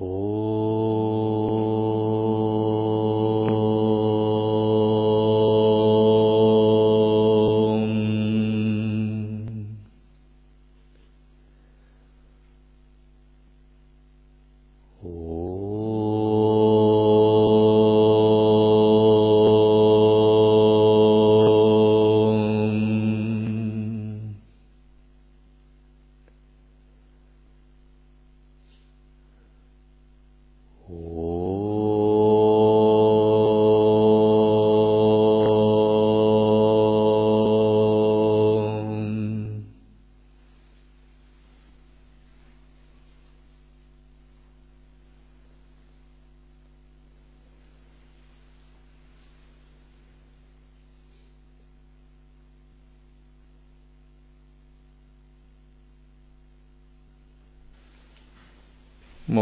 โอ้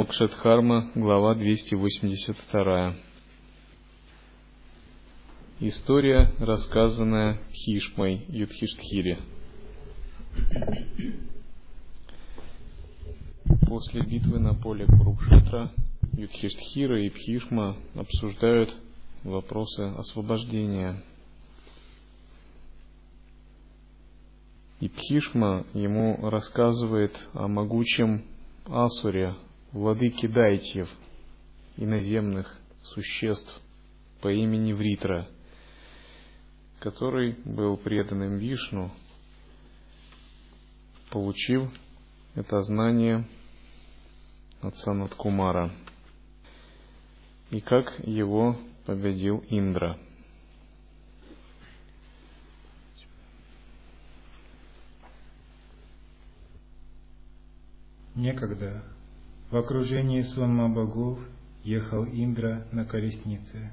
Мокшадхарма, глава 282. История, рассказанная Хишмой Юдхиштхире. После битвы на поле Курукшетра Юдхиштхира и Пхишма обсуждают вопросы освобождения. И Пхишма ему рассказывает о могучем Асуре, владыке Дайтьев, иноземных существ по имени Вритра, который был преданным Вишну, получив это знание от Санаткумара, и как его победил Индра. Некогда в окружении сонма богов ехал Индра на колеснице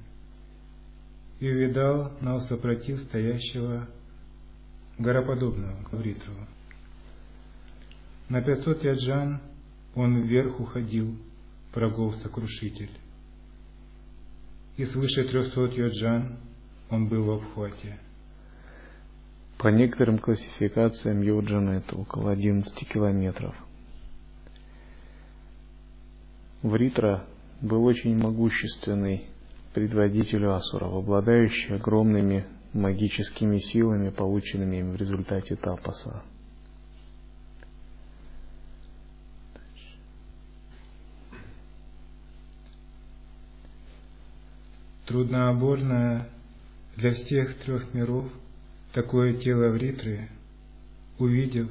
и увидал на усопротив стоящего гороподобного Гавритру. На пятьсот яджан он вверх уходил, врагов сокрушитель, и свыше трехсот яджан он был в обхвате. По некоторым классификациям Йоджана это около 11 километров. Вритра был очень могущественный предводитель асуров, обладающий огромными магическими силами, полученными им в результате тапаса. Труднооборное для всех трех миров такое тело Вритры, увидев,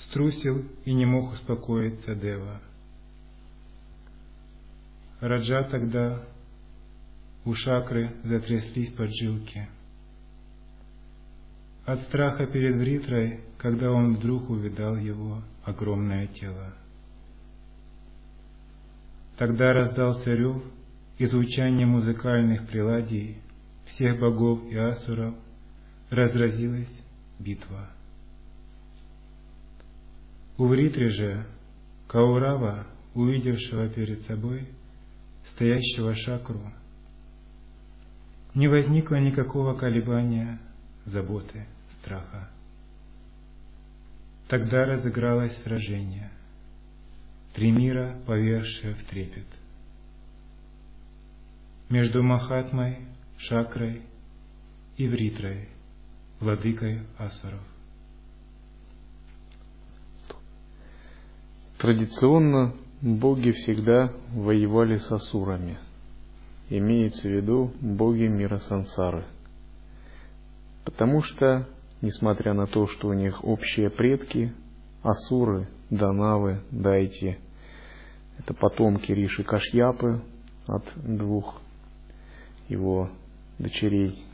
струсил и не мог успокоиться Дева. Раджа тогда у шакры затряслись поджилки. От страха перед Вритрой, когда он вдруг увидал его огромное тело. Тогда раздался рев и звучание музыкальных приладий всех богов и асуров, разразилась битва. У Вритры же Каурава, увидевшего перед собой стоящего шакру, не возникло никакого колебания, заботы, страха. Тогда разыгралось сражение, три мира повергшие в трепет. Между Махатмой, Шакрой и Вритрой, владыкой Асуров. Традиционно боги всегда воевали с асурами. Имеется в виду боги мира сансары. Потому что, несмотря на то, что у них общие предки, асуры, данавы, дайти, это потомки Риши Кашьяпы от двух его дочерей.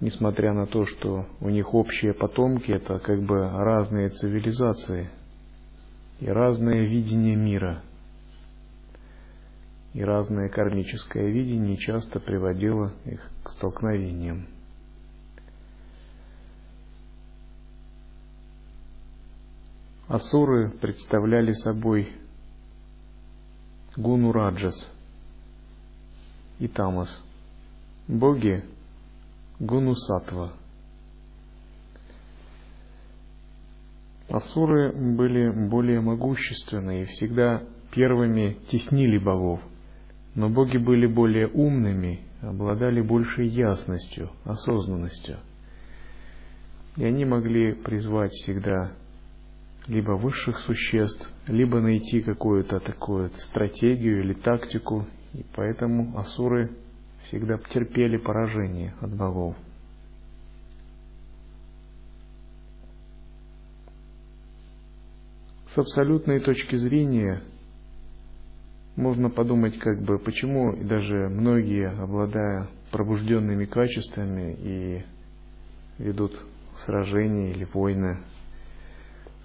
Несмотря на то, что у них общие потомки, это как бы разные цивилизации и разное видение мира. И разное кармическое видение часто приводило их к столкновениям. Асуры представляли собой гуну раджас и тамас, боги гуну сатва. Асуры были более могущественны и всегда первыми теснили богов. Но боги были более умными, обладали большей ясностью, осознанностью. И они могли призвать всегда либо высших существ, либо найти какую-то такую стратегию или тактику, и поэтому асуры всегда терпели поражение от богов. С абсолютной точки зрения можно подумать, как бы, почему даже многие, обладая пробужденными качествами и ведут сражения или войны,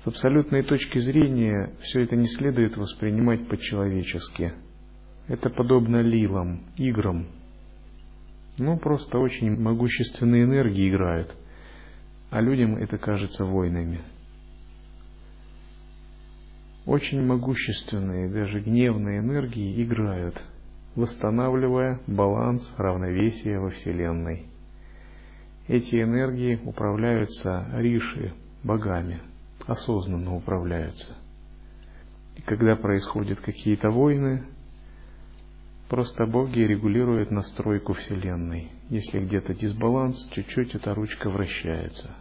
с абсолютной точки зрения все это не следует воспринимать по-человечески. Это подобно лилам, играм. Ну, просто очень могущественные энергии играют, а людям это кажется войнами очень могущественные, даже гневные энергии играют, восстанавливая баланс равновесия во Вселенной. Эти энергии управляются риши, богами, осознанно управляются. И когда происходят какие-то войны, просто боги регулируют настройку Вселенной. Если где-то дисбаланс, чуть-чуть эта ручка вращается –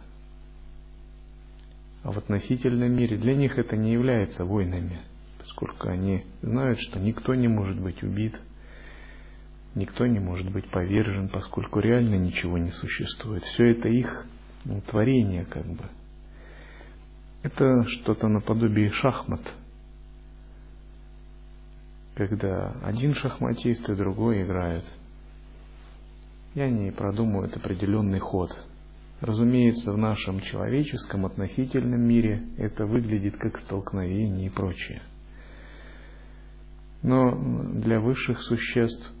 в относительном мире для них это не является войнами, поскольку они знают, что никто не может быть убит, никто не может быть повержен, поскольку реально ничего не существует. Все это их ну, творение как бы. Это что-то наподобие шахмат, когда один шахматист и другой играют. И они продумывают определенный ход – Разумеется, в нашем человеческом относительном мире это выглядит как столкновение и прочее. Но для высших существ,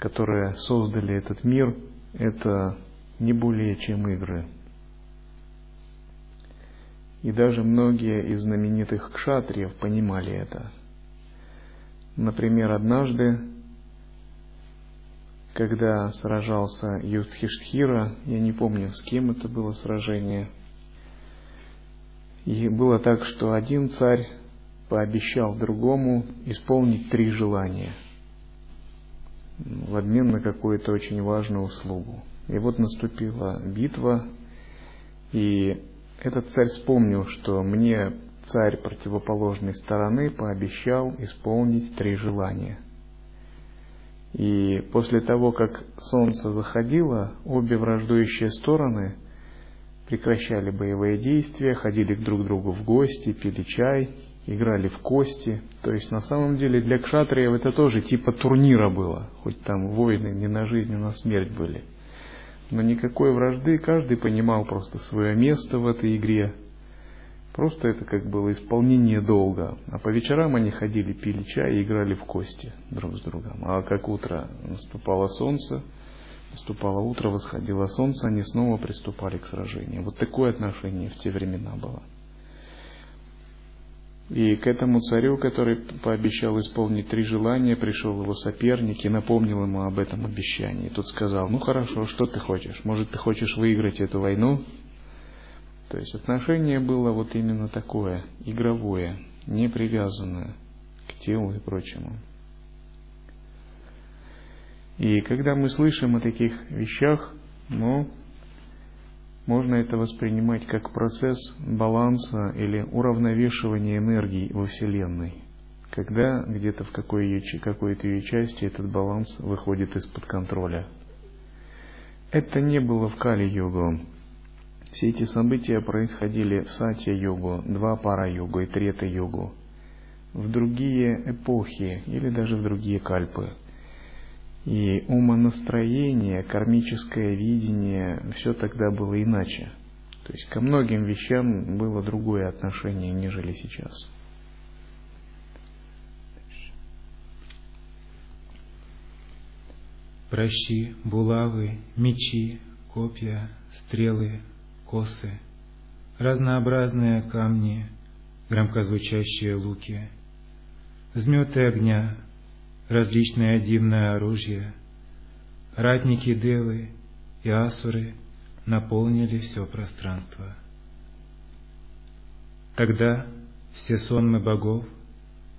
которые создали этот мир, это не более чем игры. И даже многие из знаменитых кшатриев понимали это. Например, однажды когда сражался Юдхиштхира, я не помню, с кем это было сражение. И было так, что один царь пообещал другому исполнить три желания в обмен на какую-то очень важную услугу. И вот наступила битва, и этот царь вспомнил, что мне царь противоположной стороны пообещал исполнить три желания – и после того, как солнце заходило, обе враждующие стороны прекращали боевые действия, ходили друг к другу в гости, пили чай, играли в кости. То есть на самом деле для кшатриев это тоже типа турнира было, хоть там войны не на жизнь, а на смерть были. Но никакой вражды, каждый понимал просто свое место в этой игре, Просто это как было исполнение долга. А по вечерам они ходили, пили чай и играли в кости друг с другом. А как утро наступало солнце, наступало утро, восходило солнце, они снова приступали к сражению. Вот такое отношение в те времена было. И к этому царю, который пообещал исполнить три желания, пришел его соперник и напомнил ему об этом обещании. Тот сказал, ну хорошо, что ты хочешь? Может, ты хочешь выиграть эту войну? То есть отношение было вот именно такое, игровое, не привязанное к телу и прочему. И когда мы слышим о таких вещах, ну, можно это воспринимать как процесс баланса или уравновешивания энергии во Вселенной, когда где-то в какой-то ее части этот баланс выходит из-под контроля. Это не было в Кали-йогу, все эти события происходили в Сатья-йогу, два пара-йогу и трета-йогу, в другие эпохи или даже в другие кальпы. И умонастроение, кармическое видение, все тогда было иначе. То есть ко многим вещам было другое отношение, нежели сейчас. Прощи, булавы, мечи, копья, стрелы, косы, разнообразные камни, громкозвучащие луки, взметы огня, различное дивное оружие, ратники Девы и Асуры наполнили все пространство. Тогда все сонмы богов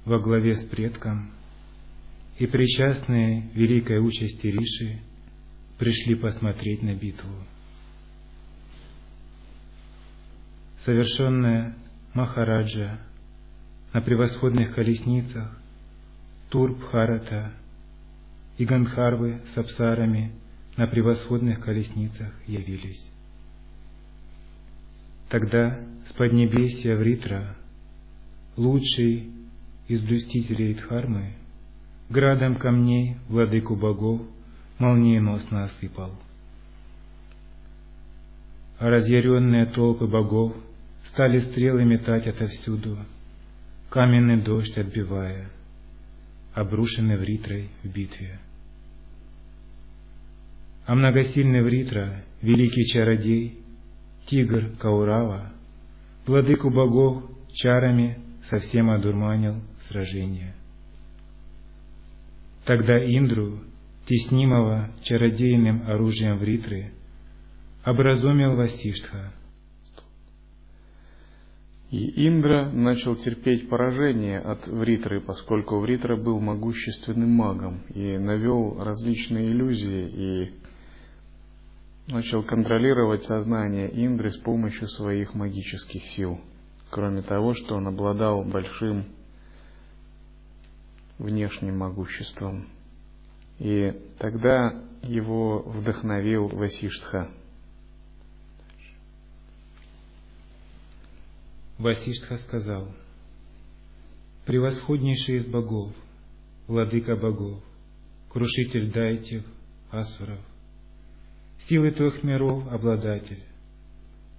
во главе с предком и причастные великой участи Риши пришли посмотреть на битву. Совершенная Махараджа на превосходных колесницах Турбхарата и Гандхарвы с апсарами на превосходных колесницах явились. Тогда с поднебесья Вритра, лучший из блюстителей Дхармы, градом камней владыку богов молниеносно осыпал. А разъяренные толпы богов стали стрелы метать отовсюду, каменный дождь отбивая, обрушенный Вритрой в битве. А многосильный Вритра, великий чародей, тигр Каурава, владыку богов чарами совсем одурманил сражение. Тогда Индру, теснимого чародейным оружием Вритры, образумил Васиштха. И Индра начал терпеть поражение от Вритры, поскольку Вритра был могущественным магом и навел различные иллюзии и начал контролировать сознание Индры с помощью своих магических сил. Кроме того, что он обладал большим внешним могуществом. И тогда его вдохновил Васиштха. Васиштха сказал, «Превосходнейший из богов, владыка богов, крушитель дайтев, асуров, силы трех миров обладатель,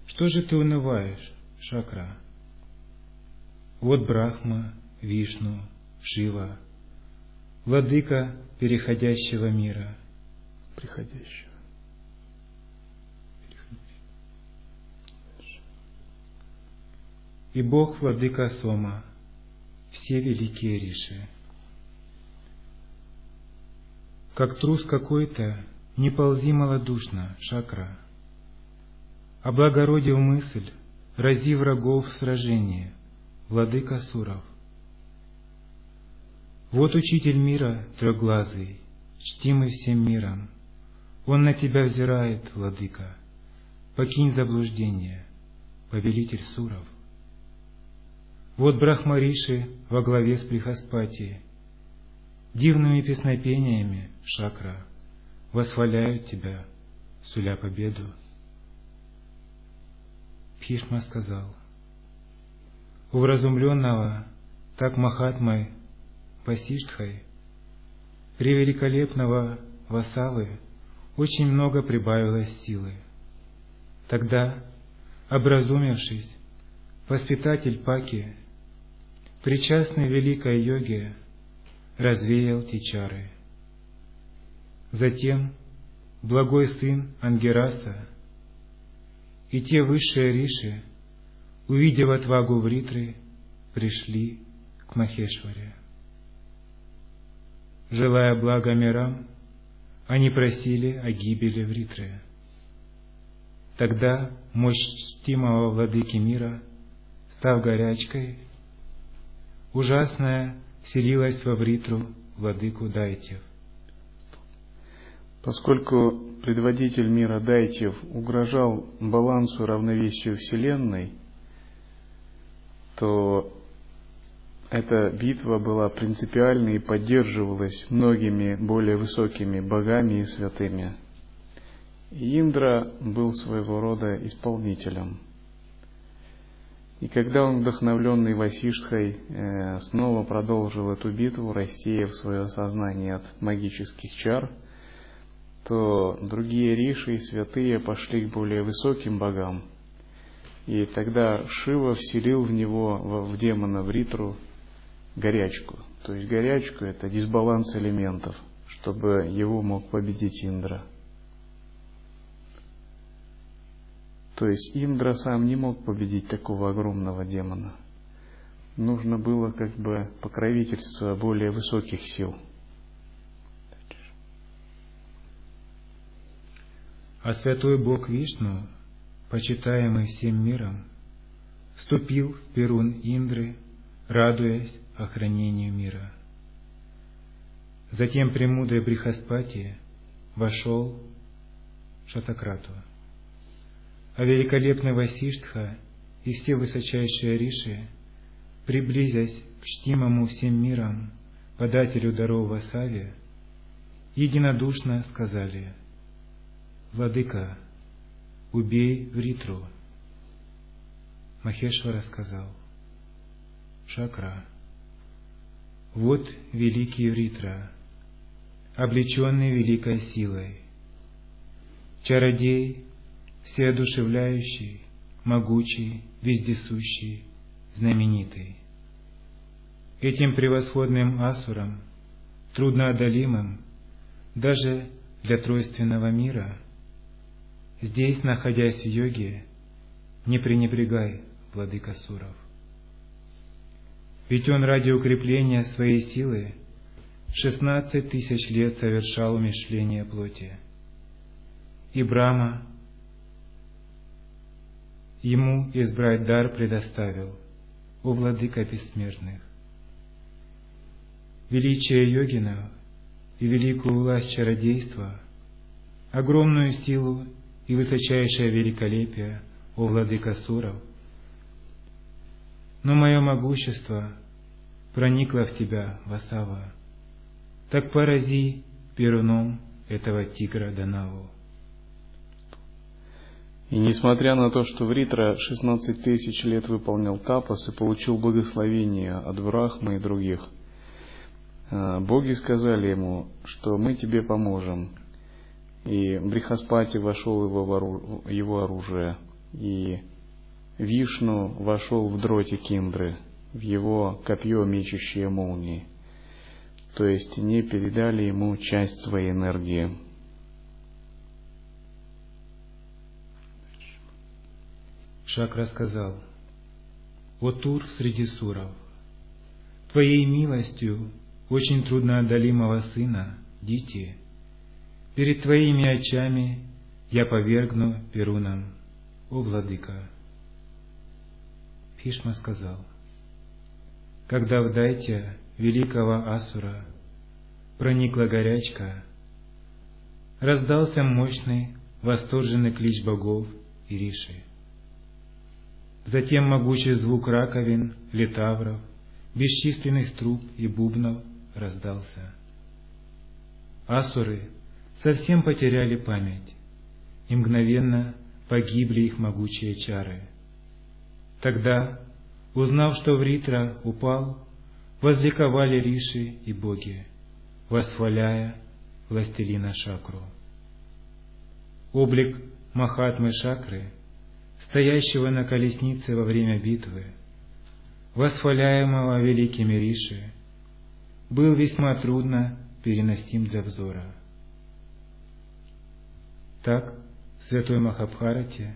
что же ты унываешь, Шакра? Вот Брахма, Вишну, Шива, владыка переходящего мира. Приходящего. И Бог владыка Сома, все великие риши. Как трус какой-то, не ползи малодушно, шакра. Облагородив мысль, рази врагов в сражении, владыка Суров. Вот учитель мира трехглазый, чтимый всем миром. Он на тебя взирает, владыка. Покинь заблуждение, повелитель Суров. Вот Брахмариши во главе с Прихаспати, дивными песнопениями, Шакра, восхваляют тебя, суля победу. Пишма сказал, у вразумленного, так Махатмой Васиштхой, превеликолепного Васавы, очень много прибавилось силы. Тогда, образумившись, воспитатель Паки, причастный великой йоге, развеял те чары. Затем благой сын Ангераса и те высшие риши, увидев отвагу Вритры, пришли к Махешваре. Желая блага мирам, они просили о гибели Вритры. Тогда мощь чтимого владыки мира, став горячкой, ужасная вселилась во Вритру владыку Дайтев. Поскольку предводитель мира Дайтев угрожал балансу равновесию Вселенной, то эта битва была принципиальной и поддерживалась многими более высокими богами и святыми. И Индра был своего рода исполнителем. И когда он, вдохновленный Васиштхой, э, снова продолжил эту битву, рассеяв свое сознание от магических чар, то другие риши и святые пошли к более высоким богам. И тогда Шива вселил в него, в демона Вритру, горячку. То есть горячку – это дисбаланс элементов, чтобы его мог победить Индра. То есть Индра сам не мог победить такого огромного демона. Нужно было как бы покровительство более высоких сил. А святой Бог Вишну, почитаемый всем миром, вступил в Перун Индры, радуясь охранению мира. Затем премудрый Брихаспати вошел в Шатакрату, а великолепный Васиштха и все высочайшие риши, приблизясь к чтимому всем миром подателю даров Васаве, единодушно сказали, «Владыка, убей Вритру». Махешвара сказал, «Шакра, вот великий Вритра, облеченный великой силой, чародей, всеодушевляющий, могучий, вездесущий, знаменитый. Этим превосходным асуром, трудноодолимым, даже для тройственного мира, здесь, находясь в йоге, не пренебрегай, владыка Суров. Ведь он ради укрепления своей силы шестнадцать тысяч лет совершал умешление плоти. И Брама ему избрать дар предоставил, у владыка бессмертных. Величие йогина и великую власть чародейства, огромную силу и высочайшее великолепие, о владыка Суров. Но мое могущество проникло в тебя, Васава, так порази перуном этого тигра Данаву. И несмотря на то, что Вритра 16 тысяч лет выполнял тапас и получил благословение от Брахмы и других, э, боги сказали ему, что мы тебе поможем. И Брихаспати вошел его, его оружие, и Вишну вошел в дротик Индры, в его копье, мечущее молнии. То есть не передали ему часть своей энергии. Шак рассказал, «О Тур среди суров, Твоей милостью очень трудноодолимого сына, Дити, перед Твоими очами я повергну Перунам, о владыка. Пишма сказал, когда в дайте великого Асура проникла горячка, раздался мощный, восторженный клич богов и риши. Затем могучий звук раковин, литавров, бесчисленных труб и бубнов раздался. Асуры совсем потеряли память, и мгновенно погибли их могучие чары. Тогда, узнав, что Вритра упал, возликовали риши и боги, восхваляя властелина Шакру. Облик Махатмы Шакры — стоящего на колеснице во время битвы, восхваляемого великими Риши, был весьма трудно переносим для взора. Так, в Святой Махабхарате,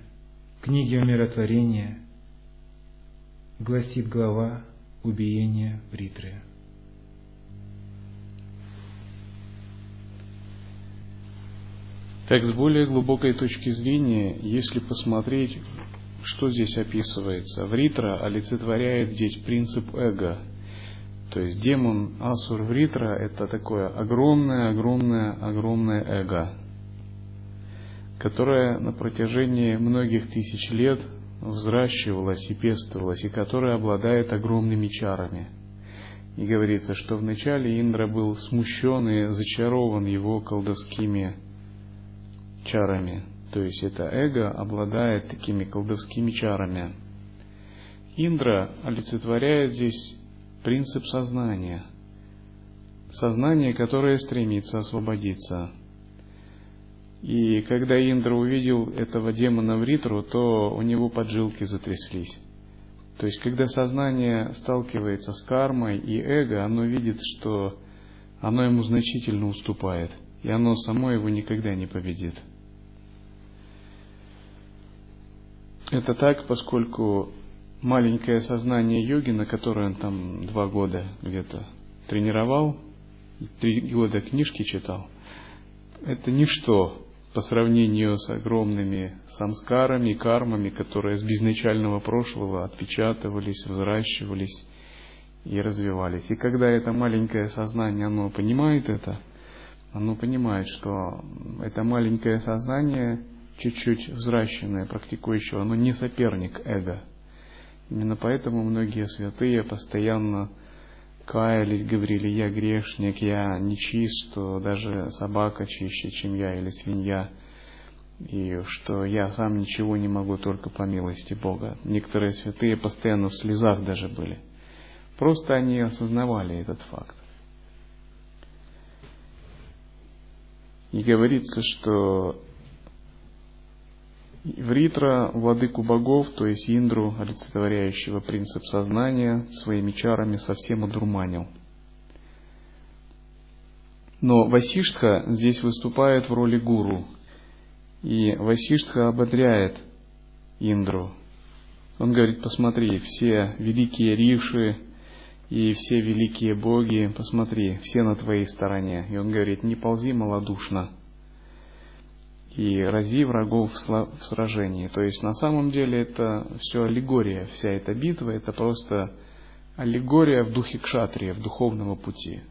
книге умиротворения, гласит глава убиения Бритры. Так, с более глубокой точки зрения, если посмотреть что здесь описывается? Вритра олицетворяет здесь принцип эго. То есть демон Асур Вритра – это такое огромное, огромное, огромное эго, которое на протяжении многих тысяч лет взращивалось и пестовалось, и которое обладает огромными чарами. И говорится, что вначале Индра был смущен и зачарован его колдовскими чарами, то есть это эго обладает такими колдовскими чарами. Индра олицетворяет здесь принцип сознания. Сознание, которое стремится освободиться. И когда Индра увидел этого демона в Ритру, то у него поджилки затряслись. То есть, когда сознание сталкивается с кармой и эго, оно видит, что оно ему значительно уступает, и оно само его никогда не победит. Это так, поскольку маленькое сознание йогина, которое он там два года где-то тренировал, три года книжки читал, это ничто по сравнению с огромными самскарами, кармами, которые с безначального прошлого отпечатывались, взращивались и развивались. И когда это маленькое сознание, оно понимает это, оно понимает, что это маленькое сознание, чуть-чуть взращенное, практикующее, оно не соперник эго. Именно поэтому многие святые постоянно каялись, говорили, я грешник, я нечист, даже собака чище, чем я, или свинья, и что я сам ничего не могу только по милости Бога. Некоторые святые постоянно в слезах даже были. Просто они осознавали этот факт. И говорится, что Вритра, владыку богов, то есть Индру, олицетворяющего принцип сознания, своими чарами совсем одурманил. Но Васиштха здесь выступает в роли гуру. И Васиштха ободряет Индру. Он говорит, посмотри, все великие риши и все великие боги, посмотри, все на твоей стороне. И он говорит, не ползи малодушно, и рази врагов в сражении. То есть на самом деле это все аллегория, вся эта битва, это просто аллегория в духе кшатрия, в духовного пути.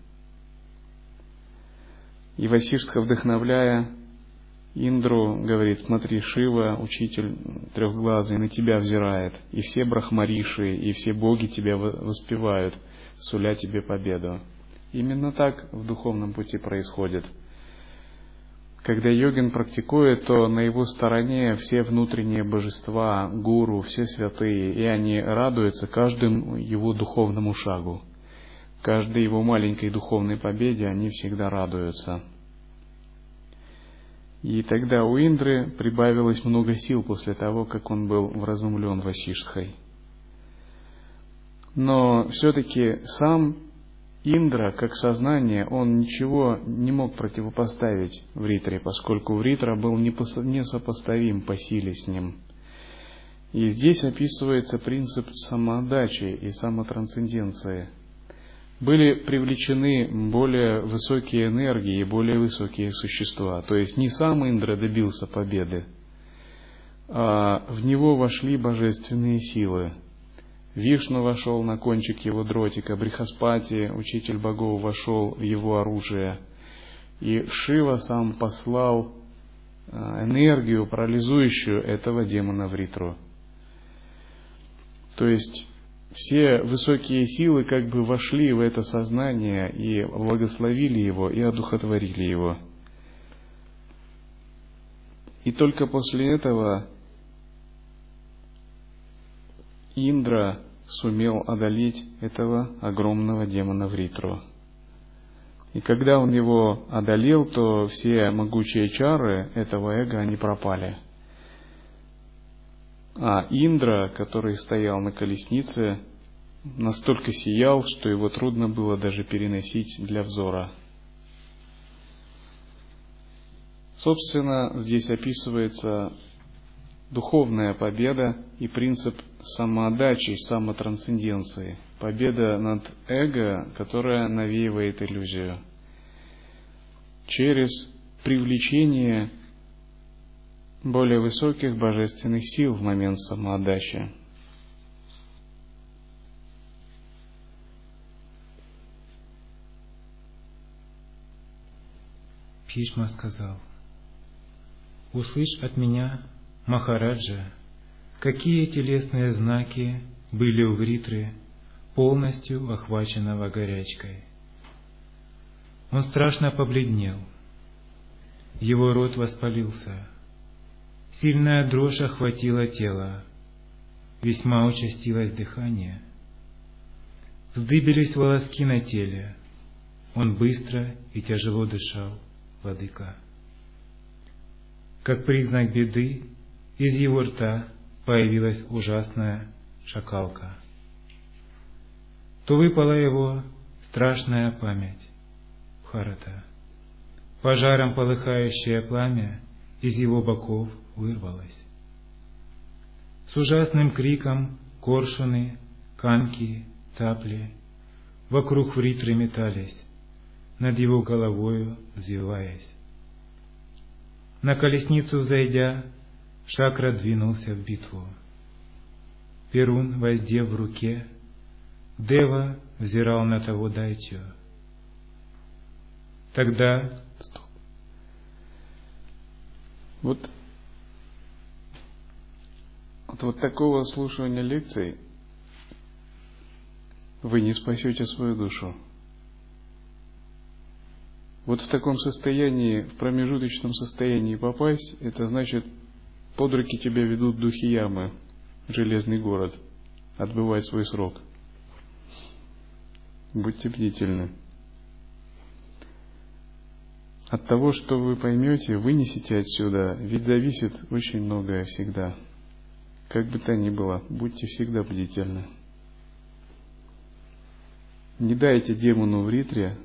И Васиштха, вдохновляя Индру, говорит, смотри, Шива, учитель трехглазый, на тебя взирает, и все брахмариши, и все боги тебя воспевают, суля тебе победу. Именно так в духовном пути происходит – когда йогин практикует, то на его стороне все внутренние божества, гуру, все святые, и они радуются каждому его духовному шагу. Каждой его маленькой духовной победе они всегда радуются. И тогда у Индры прибавилось много сил после того, как он был вразумлен Васиштхой. Но все-таки сам Индра, как сознание, он ничего не мог противопоставить Вритре, поскольку Вритра был несопоставим по силе с ним. И здесь описывается принцип самоотдачи и самотрансценденции. Были привлечены более высокие энергии и более высокие существа. То есть не сам Индра добился победы, а в него вошли божественные силы, Вишну вошел на кончик его дротика, Брихаспати, учитель богов, вошел в его оружие. И Шива сам послал а, энергию, парализующую этого демона в Ритру. То есть все высокие силы как бы вошли в это сознание и благословили его и одухотворили его. И только после этого Индра сумел одолеть этого огромного демона Вритру. И когда он его одолел, то все могучие чары этого эго, они пропали. А Индра, который стоял на колеснице, настолько сиял, что его трудно было даже переносить для взора. Собственно, здесь описывается духовная победа и принцип самоотдачи, самотрансценденции, победа над эго, которая навеивает иллюзию, через привлечение более высоких божественных сил в момент самоотдачи. Пишма сказал, «Услышь от меня, Махараджа, какие телесные знаки были у Вритры, полностью охваченного горячкой. Он страшно побледнел. Его рот воспалился. Сильная дрожь охватила тело. Весьма участилось дыхание. Вздыбились волоски на теле. Он быстро и тяжело дышал, владыка. Как признак беды, из его рта появилась ужасная шакалка. То выпала его страшная память, Харата. Пожаром полыхающее пламя из его боков вырвалось. С ужасным криком коршуны, канки, цапли вокруг Вритры метались, над его головою взвиваясь. на колесницу зайдя, Шакра двинулся в битву. Перун, воздев в руке, Дева взирал на того дайтю. Тогда... Стоп. Вот от вот такого слушания лекций вы не спасете свою душу. Вот в таком состоянии, в промежуточном состоянии попасть, это значит, под руки тебя ведут духи ямы, железный город, отбывать свой срок. Будьте бдительны. От того, что вы поймете, вынесете отсюда, ведь зависит очень многое всегда. Как бы то ни было, будьте всегда бдительны. Не дайте демону в ритре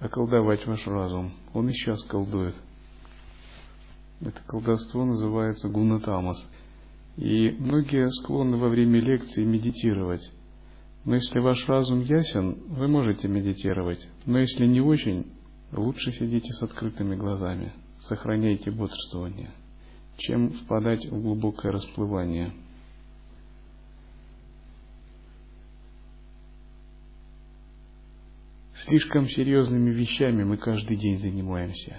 околдовать ваш разум. Он и сейчас колдует. Это колдовство называется гунатамас. И многие склонны во время лекции медитировать. Но если ваш разум ясен, вы можете медитировать. Но если не очень, лучше сидите с открытыми глазами. Сохраняйте бодрствование, чем впадать в глубокое расплывание. Слишком серьезными вещами мы каждый день занимаемся.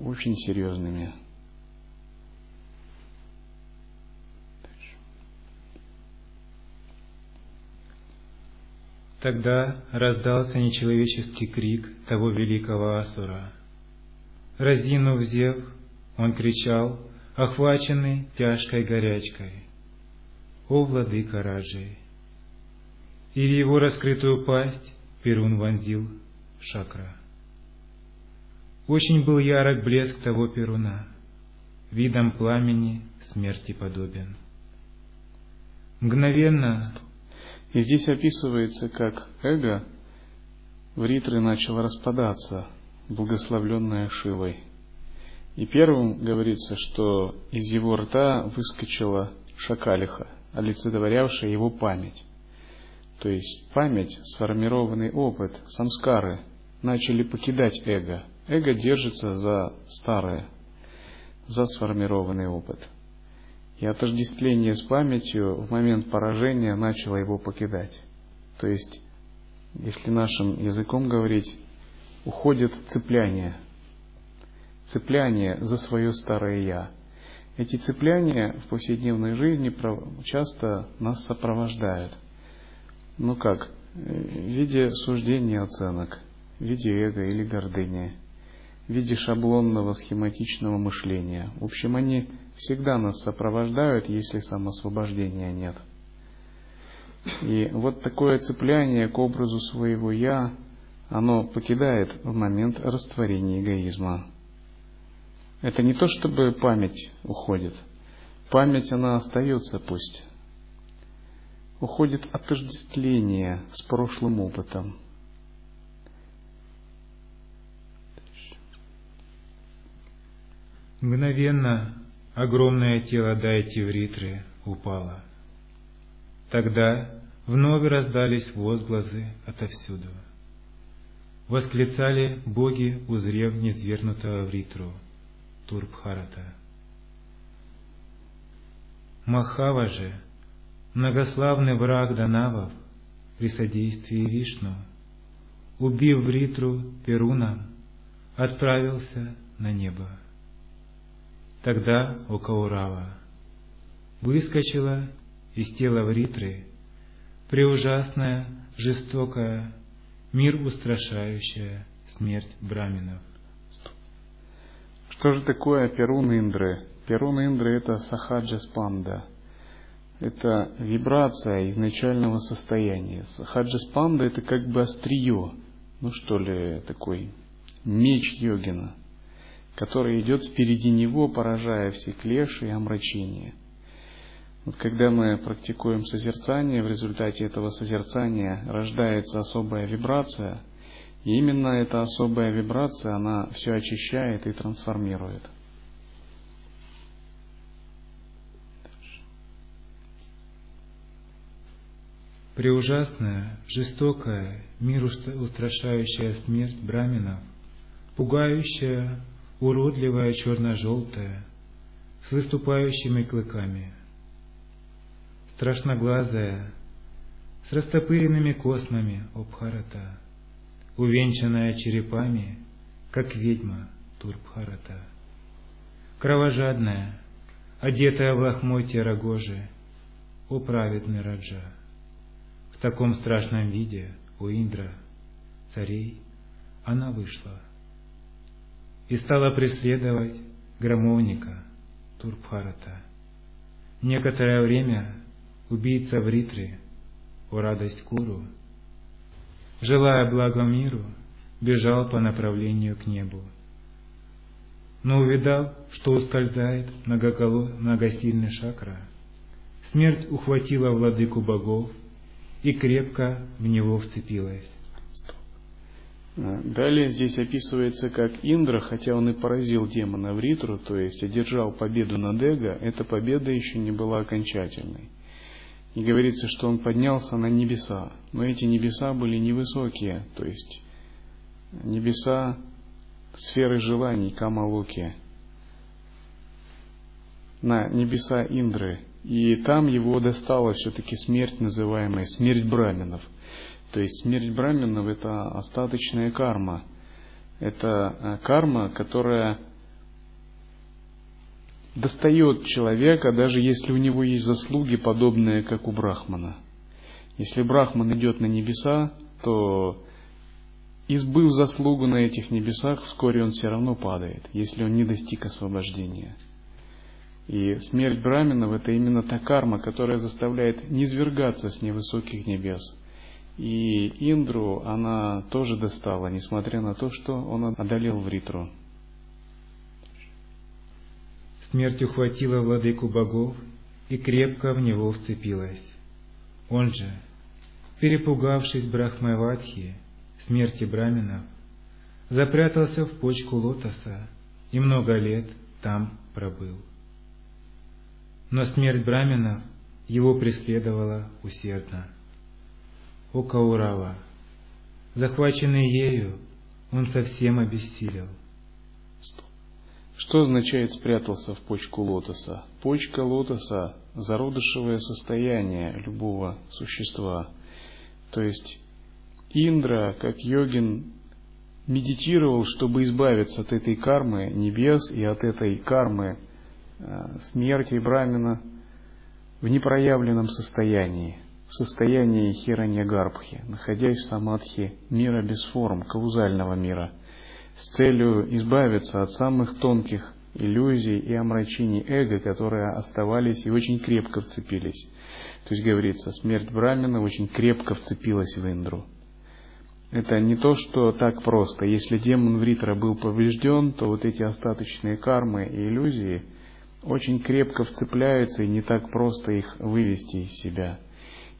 Очень серьезными. Тогда раздался нечеловеческий крик того великого Асура. Разинув зев, он кричал, охваченный тяжкой горячкой. «О, владыка Раджи!» И в его раскрытую пасть Перун вонзил шакра. Очень был ярок блеск того Перуна, видом пламени смерти подобен. Мгновенно... И здесь описывается, как эго в ритре начало распадаться, благословленное Шивой. И первым говорится, что из его рта выскочила шакалиха, олицетворявшая его память. То есть память, сформированный опыт, самскары начали покидать эго. Эго держится за старое, за сформированный опыт. И отождествление с памятью в момент поражения начало его покидать. То есть, если нашим языком говорить, уходит цепляние. Цепляние за свое старое «я». Эти цепляния в повседневной жизни часто нас сопровождают – ну как, в виде суждений и оценок, в виде эго или гордыни, в виде шаблонного схематичного мышления. В общем, они всегда нас сопровождают, если самосвобождения нет. И вот такое цепляние к образу своего «я», оно покидает в момент растворения эгоизма. Это не то, чтобы память уходит. Память, она остается пусть, уходит отождествление с прошлым опытом. Мгновенно огромное тело Дайтивритры упало. Тогда вновь раздались возгласы отовсюду. Восклицали боги, узрев низвергнутого в Ритру, Турбхарата. Махава же, многославный враг Данавов при содействии Вишну, убив Вритру Перуна, отправился на небо. Тогда у Каурава выскочила из тела Вритры преужасная, жестокая, мир устрашающая смерть браминов. Что же такое Перун Индры? Перун Индры это Сахаджа Спанда – это вибрация изначального состояния. Хаджаспанда это как бы острие, ну что ли, такой меч йогина, который идет впереди него, поражая все клеши и омрачения. Вот когда мы практикуем созерцание, в результате этого созерцания рождается особая вибрация, и именно эта особая вибрация, она все очищает и трансформирует – преужасная, жестокая, мир устрашающая смерть браминов, пугающая уродливая черно-желтая, с выступающими клыками. Страшноглазая, с растопыренными космами Обхарата, увенчанная черепами, как ведьма Турбхарата. Кровожадная, одетая в лохмотья рогожи, о праведный Раджа. В таком страшном виде у Индра, царей, она вышла и стала преследовать громовника Турбхарата. Некоторое время убийца Вритри, о радость Куру, желая благо миру, бежал по направлению к небу. Но увидав, что ускользает многосильный шакра, смерть ухватила владыку богов и крепко в него вцепилась. Далее здесь описывается, как Индра, хотя он и поразил демона в Ритру, то есть одержал победу над Эго, эта победа еще не была окончательной. И говорится, что он поднялся на небеса, но эти небеса были невысокие, то есть небеса сферы желаний Камалоки, на небеса Индры, и там его достала все-таки смерть, называемая смерть браминов – то есть смерть браминов – это остаточная карма. Это э, карма, которая достает человека, даже если у него есть заслуги, подобные как у брахмана. Если брахман идет на небеса, то избыв заслугу на этих небесах, вскоре он все равно падает, если он не достиг освобождения. И смерть браминов – это именно та карма, которая заставляет низвергаться с невысоких небес – и Индру она тоже достала, несмотря на то, что он одолел Вритру. Смерть ухватила владыку богов и крепко в него вцепилась. Он же, перепугавшись Брахмаватхи, смерти браминов, запрятался в почку лотоса и много лет там пробыл. Но смерть браминов его преследовала усердно о Каурава. Захваченный ею, он совсем обессилел. Что означает спрятался в почку лотоса? Почка лотоса – зародышевое состояние любого существа. То есть Индра, как йогин, медитировал, чтобы избавиться от этой кармы небес и от этой кармы э, смерти Брамина в непроявленном состоянии – в состоянии хираньягарбхи, находясь в самадхи мира без форм, каузального мира, с целью избавиться от самых тонких иллюзий и омрачений эго, которые оставались и очень крепко вцепились. То есть говорится, смерть Брамина очень крепко вцепилась в Индру. Это не то, что так просто. Если демон Вритра был поврежден, то вот эти остаточные кармы и иллюзии очень крепко вцепляются, и не так просто их вывести из себя.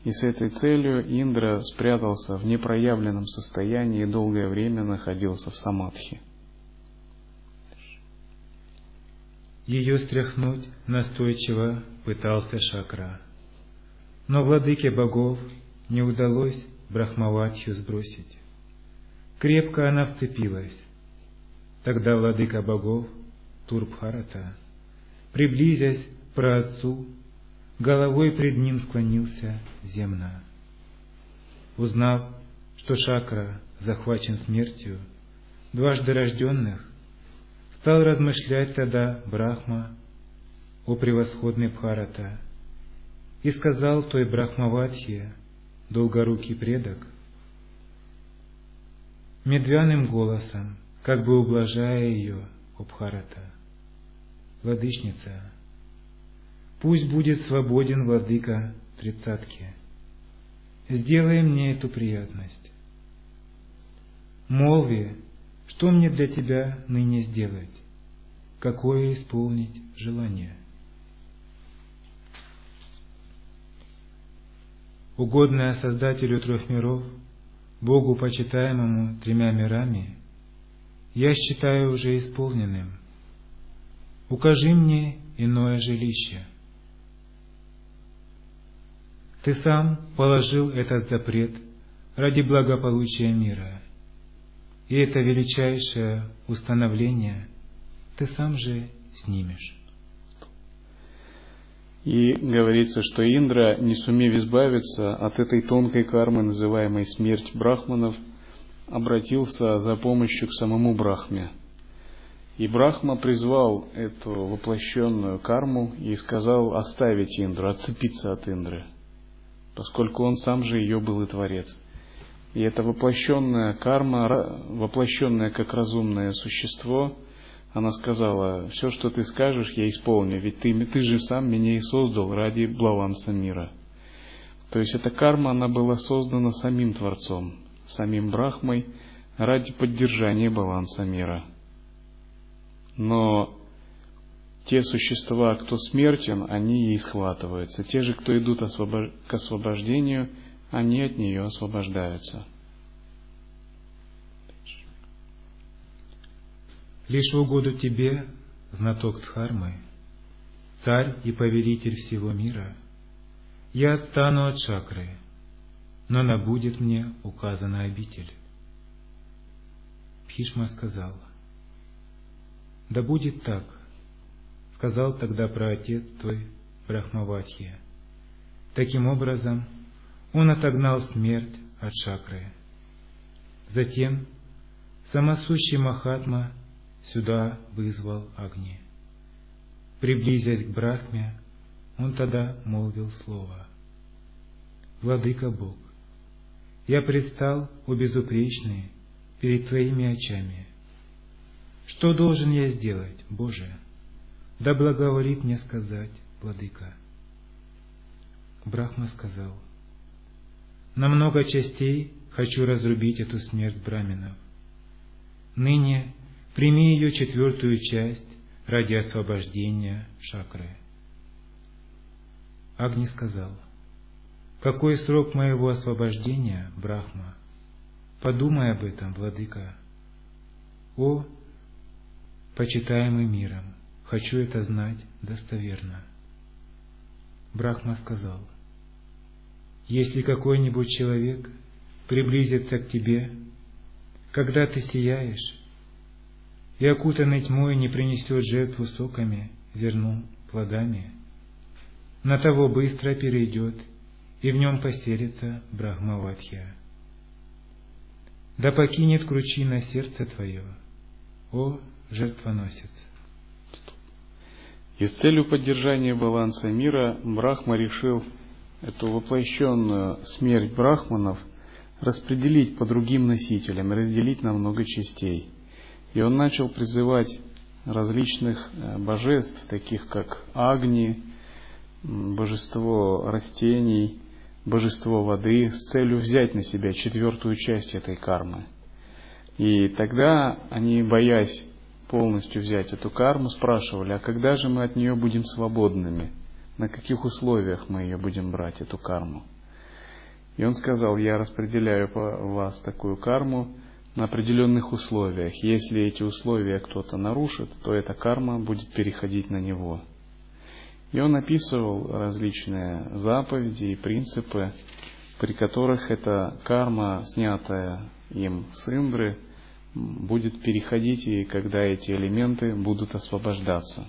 И с этой целью Индра спрятался в непроявленном состоянии и долгое время находился в самадхи. Ее стряхнуть настойчиво пытался Шакра. Но владыке богов не удалось Брахмаватью сбросить. Крепко она вцепилась. Тогда владыка богов, Турбхарата, приблизясь к праотцу, головой пред ним склонился земно. Узнав, что Шакра захвачен смертью, дважды рожденных, стал размышлять тогда Брахма о превосходной Бхарата и сказал той Брахмаватхе, долгорукий предок, медвяным голосом, как бы ублажая ее, о Бхарата, Владычница, Пусть будет свободен владыка тридцатки. Сделай мне эту приятность. Молви, что мне для тебя ныне сделать? Какое исполнить желание? Угодное Создателю трех миров, Богу, почитаемому тремя мирами, я считаю уже исполненным. Укажи мне иное жилище — ты сам положил этот запрет ради благополучия мира. И это величайшее установление ты сам же снимешь. И говорится, что Индра, не сумев избавиться от этой тонкой кармы, называемой смерть брахманов, обратился за помощью к самому Брахме. И Брахма призвал эту воплощенную карму и сказал оставить Индру, отцепиться от Индры, поскольку он сам же ее был и творец. И эта воплощенная карма, воплощенная как разумное существо, она сказала, все, что ты скажешь, я исполню, ведь ты, ты же сам меня и создал ради баланса мира. То есть эта карма, она была создана самим Творцом, самим Брахмой, ради поддержания баланса мира. Но те существа, кто смертен, они ей схватываются. Те же, кто идут к освобождению, они от нее освобождаются. Лишь в угоду тебе, знаток Дхармы, царь и повелитель всего мира, я отстану от чакры, но набудет мне указанный обитель. Пхишма сказал, да будет так, сказал тогда про отец твой Брахмаватхия. Таким образом, он отогнал смерть от чакры. Затем самосущий Махатма сюда вызвал огни. Приблизясь к Брахме, он тогда молвил слово. «Владыка Бог, я предстал, о безупречный, перед Твоими очами. Что должен я сделать, Боже? Да благоволит мне сказать, Владыка». Брахма сказал, «На много частей хочу разрубить эту смерть браминов. Ныне Прими ее четвертую часть ради освобождения шакры. Агни сказал, «Какой срок моего освобождения, Брахма? Подумай об этом, владыка. О, почитаемый миром, хочу это знать достоверно». Брахма сказал, «Если какой-нибудь человек приблизится к тебе, когда ты сияешь, и окутанный тьмой не принесет жертву соками, зерном, плодами. На того быстро перейдет, и в нем поселится Брахмаватхия. Да покинет кручина сердце твое, о жертвоносец. И с целью поддержания баланса мира Брахма решил эту воплощенную смерть брахманов распределить по другим носителям, разделить на много частей – и он начал призывать различных э, божеств, таких как Агни, божество растений, божество воды, с целью взять на себя четвертую часть этой кармы. И тогда они, боясь полностью взять эту карму, спрашивали, а когда же мы от нее будем свободными? На каких условиях мы ее будем брать, эту карму? И он сказал, я распределяю по вас такую карму, на определенных условиях. Если эти условия кто-то нарушит, то эта карма будет переходить на него. И он описывал различные заповеди и принципы, при которых эта карма, снятая им с Индры, будет переходить, и когда эти элементы будут освобождаться.